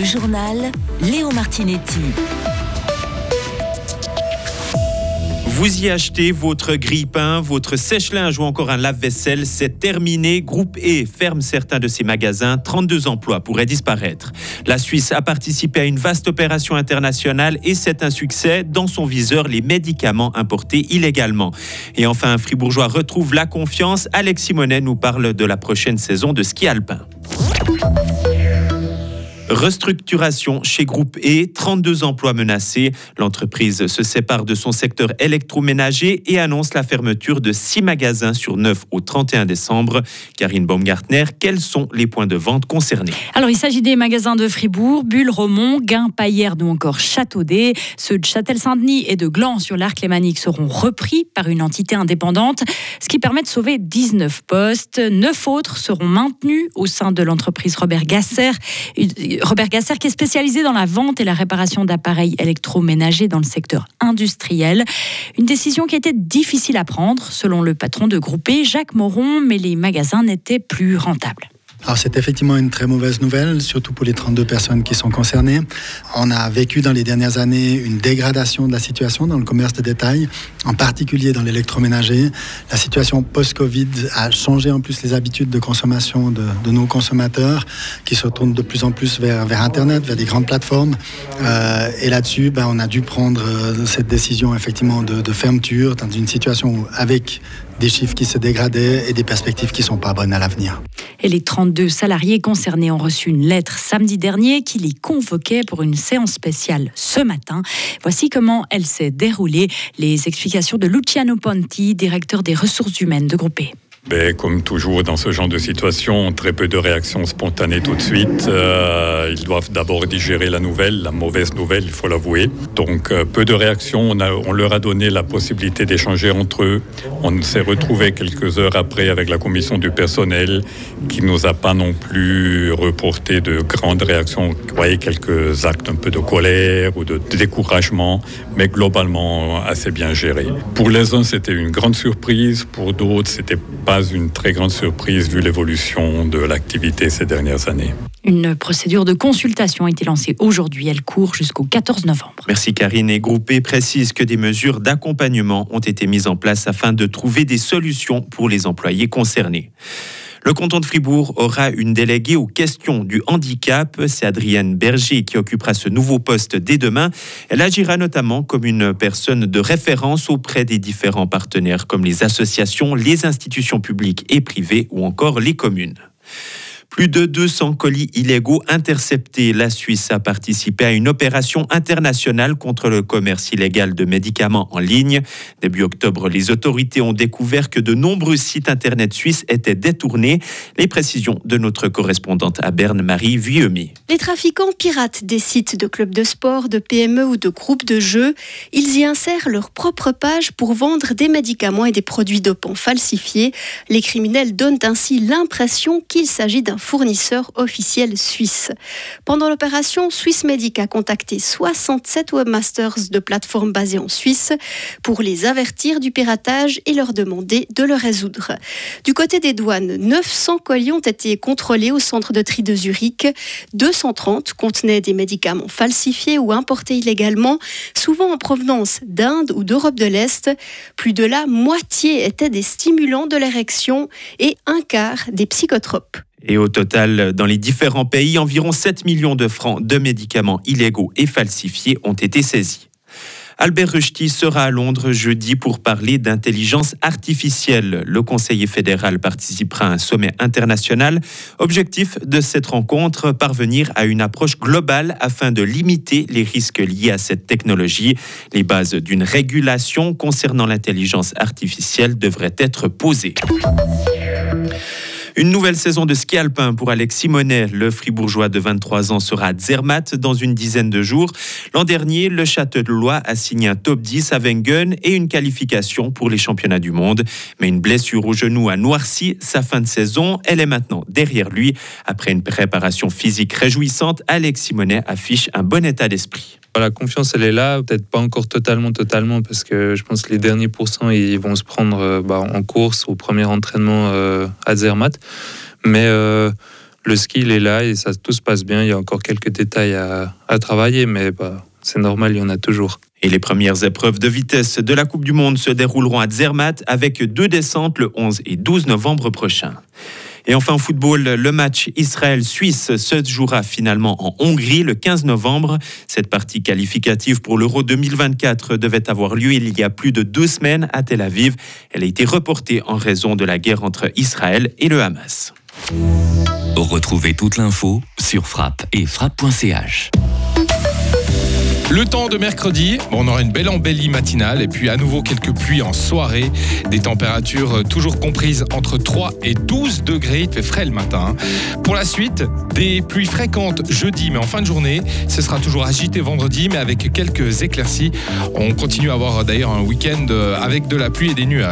Le journal Léo Martinetti. Vous y achetez votre grille-pain, votre sèche-linge ou encore un lave-vaisselle, c'est terminé. Groupe E ferme certains de ses magasins. 32 emplois pourraient disparaître. La Suisse a participé à une vaste opération internationale et c'est un succès. Dans son viseur, les médicaments importés illégalement. Et enfin, un fribourgeois retrouve la confiance. Alex Simonet nous parle de la prochaine saison de ski alpin. Restructuration chez Groupe E, 32 emplois menacés. L'entreprise se sépare de son secteur électroménager et annonce la fermeture de 6 magasins sur 9 au 31 décembre. Karine Baumgartner, quels sont les points de vente concernés? Alors, il s'agit des magasins de Fribourg, Bulle, Romont, Guin, Payerne ou encore Châteaudet. Ceux de Châtel-Saint-Denis et de Gland sur l'arc lémanique seront repris par une entité indépendante, ce qui permet de sauver 19 postes. 9 autres seront maintenus au sein de l'entreprise Robert Gasser Robert Gasser qui est spécialisé dans la vente et la réparation d'appareils électroménagers dans le secteur industriel. Une décision qui était difficile à prendre, selon le patron de Groupé, Jacques Moron, mais les magasins n'étaient plus rentables. Alors c'est effectivement une très mauvaise nouvelle, surtout pour les 32 personnes qui sont concernées. On a vécu dans les dernières années une dégradation de la situation dans le commerce de détail, en particulier dans l'électroménager. La situation post-Covid a changé en plus les habitudes de consommation de, nos consommateurs, qui se tournent de plus en plus vers, vers Internet, vers des grandes plateformes. Euh, et là-dessus, ben, on a dû prendre euh, cette décision effectivement de, de fermeture dans une situation avec des chiffres qui se dégradaient et des perspectives qui ne sont pas bonnes à l'avenir. Et les 32 salariés concernés ont reçu une lettre samedi dernier qui les convoquait pour une séance spéciale ce matin. Voici comment elle s'est déroulée. Les explications de Luciano Ponti, directeur des ressources humaines de Groupé. Ben, comme toujours dans ce genre de situation, très peu de réactions spontanées tout de suite. Euh, ils doivent d'abord digérer la nouvelle, la mauvaise nouvelle, il faut l'avouer. Donc euh, peu de réactions. On, leur a donné la possibilité d'échanger entre eux. On s'est retrouvé quelques heures après avec la commission du personnel qui nous a pas non plus reporté de grandes réactions. Vous voyez quelques actes un peu de colère ou de découragement, mais globalement assez bien gérés. Pour les uns, c'était une grande surprise. Pour d'autres, c'était pas une très grande surprise vu l'évolution de l'activité ces dernières années. Une procédure de consultation a été lancée aujourd'hui. Elle court jusqu'au 14 novembre. Merci Karine. Et Groupé précise que des mesures d'accompagnement ont été mises en place afin de trouver des solutions pour les employés concernés. Le canton de Fribourg aura une déléguée aux questions du handicap. C'est Adrienne Berger qui occupera ce nouveau poste dès demain. Elle agira notamment comme une personne de référence auprès des différents partenaires comme les associations, les institutions publiques et privées ou encore les communes. Plus de 200 colis illégaux interceptés. La Suisse a participé à une opération internationale contre le commerce illégal de médicaments en ligne. Début octobre, les autorités ont découvert que de nombreux sites internet suisses étaient détournés. Les précisions de notre correspondante à Berne, Marie Vuillemi. Les trafiquants piratent des sites de clubs de sport, de PME ou de groupes de jeux. Ils y insèrent leur propre page pour vendre des médicaments et des produits dopants falsifiés. Les criminels donnent ainsi l'impression qu'il s'agit d'un fournisseur officiel suisse. Pendant l'opération, Swissmedic a contacté 67 webmasters de plateformes basées en Suisse pour les avertir du piratage et leur demander de le résoudre. Du côté des douanes, 900 colis ont été contrôlés au centre de tri de Zurich. 230 contenaient des médicaments falsifiés ou importés illégalement, souvent en provenance d'Inde ou d'Europe de l'Est. Plus de la moitié étaient des stimulants de l'érection et un quart des psychotropes. Et au total, dans les différents pays, environ 7 millions de francs de médicaments illégaux et falsifiés ont été saisis. Albert Rushdie sera à Londres jeudi pour parler d'intelligence artificielle. Le conseiller fédéral participera à un sommet international. Objectif de cette rencontre, parvenir à une approche globale afin de limiter les risques liés à cette technologie. Les bases d'une régulation concernant l'intelligence artificielle devraient être posées. Une nouvelle saison de ski alpin pour Alex Simonet. Le fribourgeois de 23 ans sera à Zermatt dans une dizaine de jours. L'an dernier, le Château-de-Loire a signé un top 10 à Wengen et une qualification pour les championnats du monde. Mais une blessure au genou a noirci sa fin de saison. Elle est maintenant derrière lui. Après une préparation physique réjouissante, Alex Simonet affiche un bon état d'esprit. La confiance, elle est là, peut-être pas encore totalement, totalement, parce que je pense que les derniers pourcents, ils vont se prendre euh, bah, en course au premier entraînement euh, à Zermatt. Mais euh, le skill est là et ça tout se passe bien. Il y a encore quelques détails à, à travailler, mais bah, c'est normal, il y en a toujours. Et les premières épreuves de vitesse de la Coupe du Monde se dérouleront à Zermatt avec deux descentes le 11 et 12 novembre prochain. Et enfin en football, le match Israël-Suisse se jouera finalement en Hongrie le 15 novembre. Cette partie qualificative pour l'Euro 2024 devait avoir lieu il y a plus de deux semaines à Tel Aviv. Elle a été reportée en raison de la guerre entre Israël et le Hamas. Retrouvez toute l'info sur frappe et frappe.ch. Le temps de mercredi, on aura une belle embellie matinale et puis à nouveau quelques pluies en soirée. Des températures toujours comprises entre 3 et 12 degrés. Il fait frais le matin. Pour la suite, des pluies fréquentes jeudi, mais en fin de journée. Ce sera toujours agité vendredi, mais avec quelques éclaircies. On continue à avoir d'ailleurs un week-end avec de la pluie et des nuages.